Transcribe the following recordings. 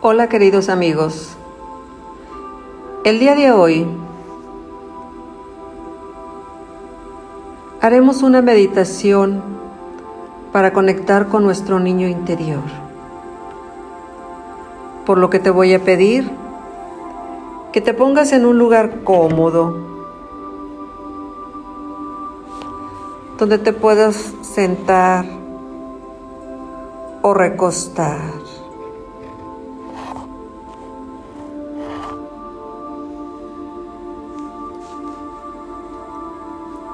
Hola queridos amigos. El día de hoy haremos una meditación para conectar con nuestro niño interior. Por lo que te voy a pedir que te pongas en un lugar cómodo, donde te puedas sentar o recostar.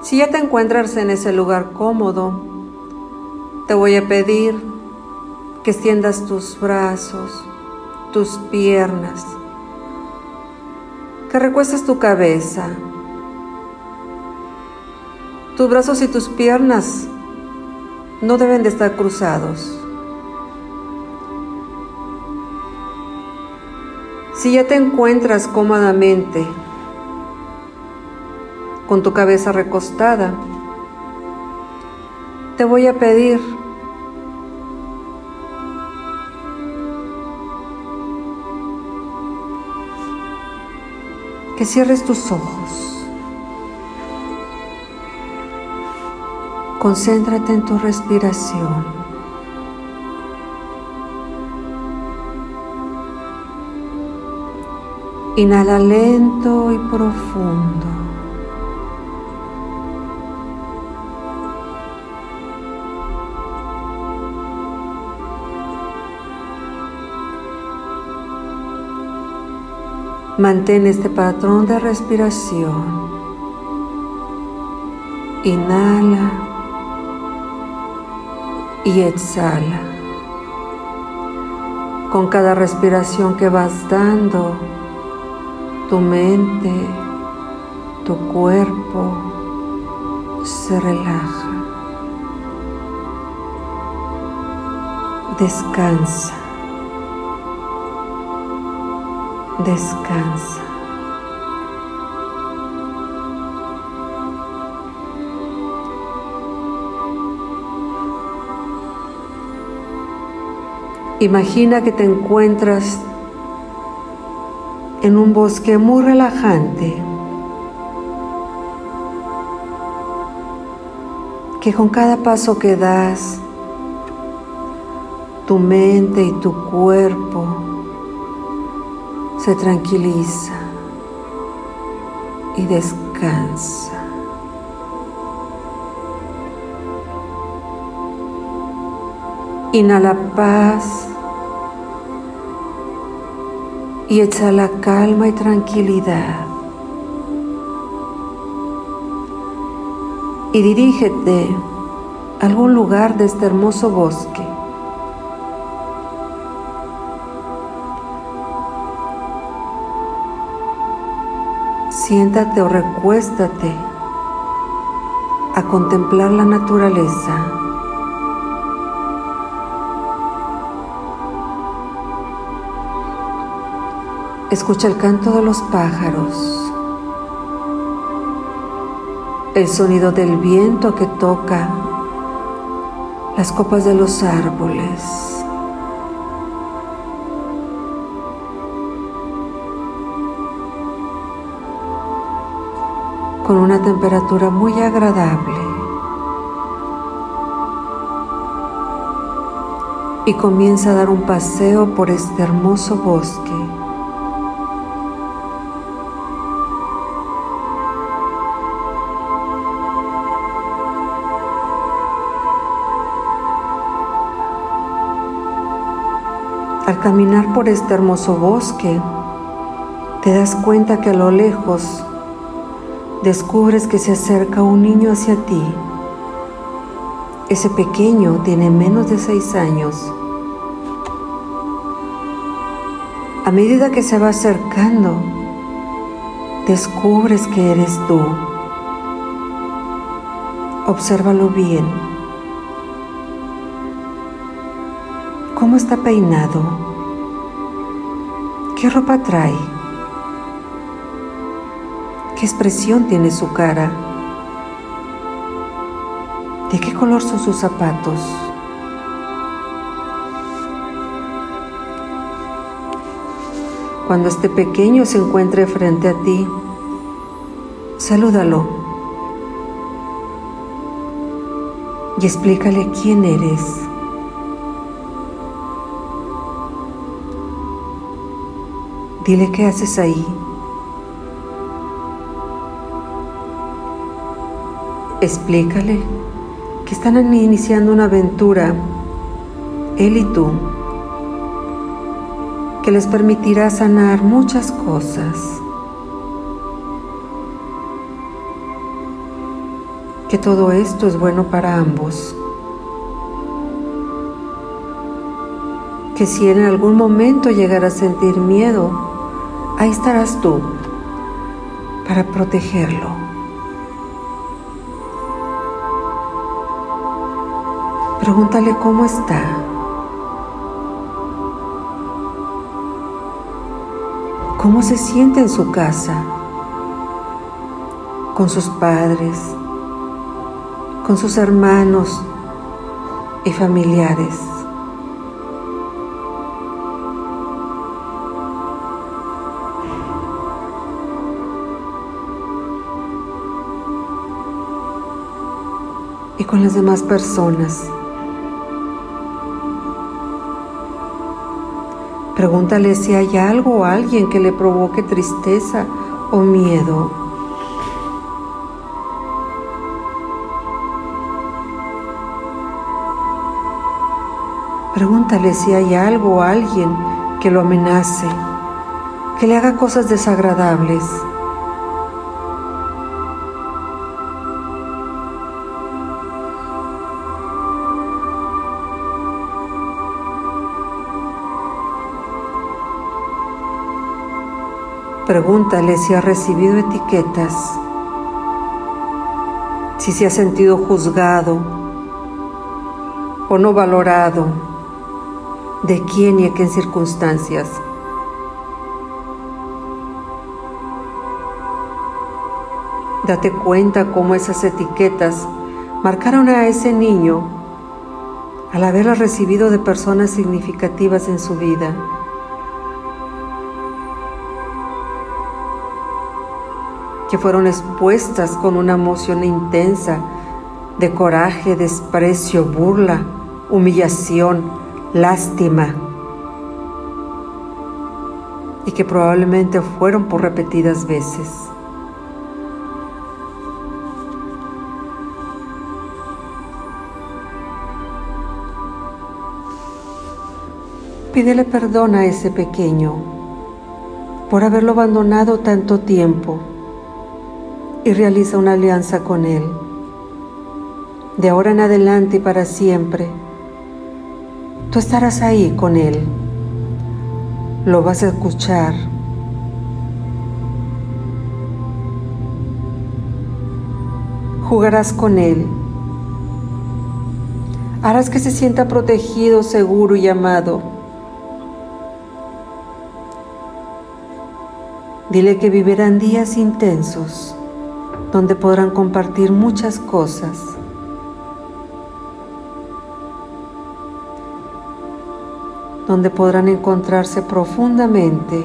Si ya te encuentras en ese lugar cómodo, te voy a pedir que extiendas tus brazos, tus piernas, que recuestes tu cabeza. Tus brazos y tus piernas no deben de estar cruzados. Si ya te encuentras cómodamente con tu cabeza recostada, te voy a pedir que cierres tus ojos. Concéntrate en tu respiración. Inhala lento y profundo. Mantén este patrón de respiración. Inhala y exhala. Con cada respiración que vas dando, tu mente, tu cuerpo se relaja. Descansa. Descansa. Imagina que te encuentras en un bosque muy relajante, que con cada paso que das, tu mente y tu cuerpo se tranquiliza y descansa. Inhala paz y exhala calma y tranquilidad. Y dirígete a algún lugar de este hermoso bosque Siéntate o recuéstate a contemplar la naturaleza. Escucha el canto de los pájaros, el sonido del viento que toca las copas de los árboles. Con una temperatura muy agradable. Y comienza a dar un paseo por este hermoso bosque. Al caminar por este hermoso bosque, te das cuenta que a lo lejos descubres que se acerca un niño hacia ti. Ese pequeño tiene menos de seis años. A medida que se va acercando, descubres que eres tú. Obsérvalo bien. ¿Cómo está peinado? ¿Qué ropa trae? ¿Qué expresión tiene su cara? ¿De qué color son sus zapatos? Cuando este pequeño se encuentre frente a ti, salúdalo y explícale quién eres. Dile qué haces ahí. Explícale que están iniciando una aventura, él y tú, que les permitirá sanar muchas cosas. Que todo esto es bueno para ambos. Que si en algún momento llegara a sentir miedo, ahí estarás tú para protegerlo. Pregúntale cómo está. ¿Cómo se siente en su casa? Con sus padres, con sus hermanos y familiares. y con las demás personas. Pregúntale si hay algo o alguien que le provoque tristeza o miedo. Pregúntale si hay algo o alguien que lo amenace, que le haga cosas desagradables. Pregúntale si ha recibido etiquetas, si se ha sentido juzgado o no valorado, de quién y a qué circunstancias. Date cuenta cómo esas etiquetas marcaron a ese niño al haberlas recibido de personas significativas en su vida. Que fueron expuestas con una emoción intensa de coraje, desprecio, burla, humillación, lástima, y que probablemente fueron por repetidas veces. Pídele perdón a ese pequeño por haberlo abandonado tanto tiempo y realiza una alianza con Él. De ahora en adelante y para siempre, tú estarás ahí con Él. Lo vas a escuchar. Jugarás con Él. Harás que se sienta protegido, seguro y amado. Dile que vivirán días intensos donde podrán compartir muchas cosas. donde podrán encontrarse profundamente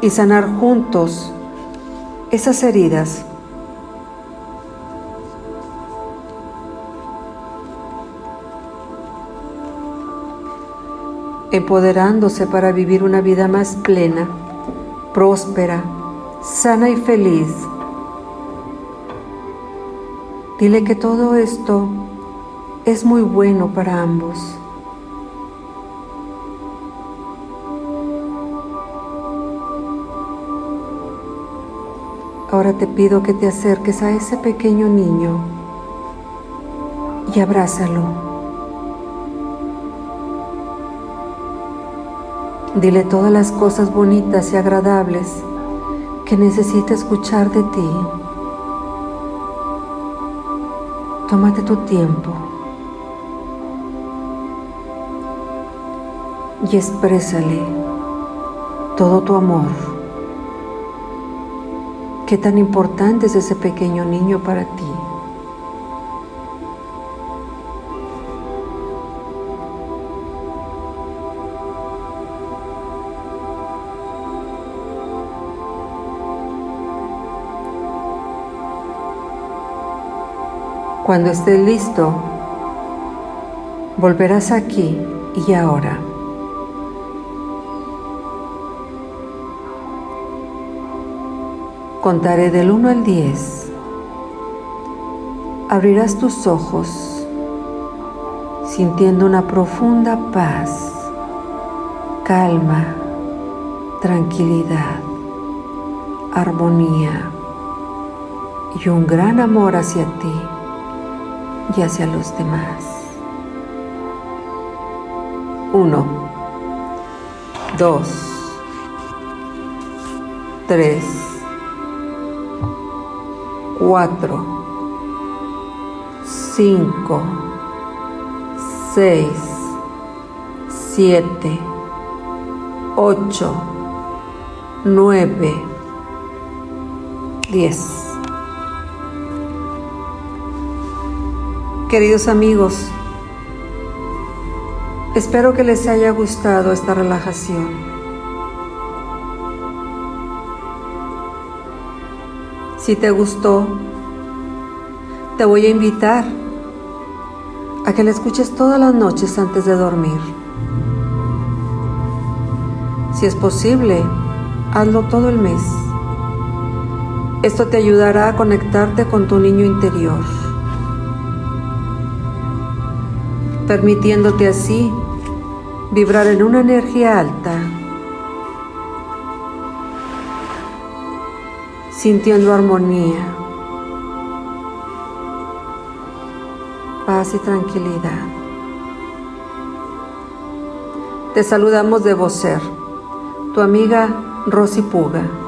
y sanar juntos esas heridas. empoderándose para vivir una vida más plena, próspera, sana y feliz. Dile que todo esto es muy bueno para ambos. Ahora te pido que te acerques a ese pequeño niño y abrázalo. Dile todas las cosas bonitas y agradables que necesita escuchar de ti. Tómate tu tiempo y exprésale todo tu amor. Qué tan importante es ese pequeño niño para ti. Cuando estés listo, volverás aquí y ahora. Contaré del 1 al 10. Abrirás tus ojos sintiendo una profunda paz, calma, tranquilidad, armonía y un gran amor hacia ti y hacia los demás. 1, 2, 3, 4, 5, 6, 7, 8, 9, 10. Queridos amigos, espero que les haya gustado esta relajación. Si te gustó, te voy a invitar a que la escuches todas las noches antes de dormir. Si es posible, hazlo todo el mes. Esto te ayudará a conectarte con tu niño interior. Permitiéndote así vibrar en una energía alta, sintiendo armonía, paz y tranquilidad. Te saludamos de Vocer, tu amiga Rosy Puga.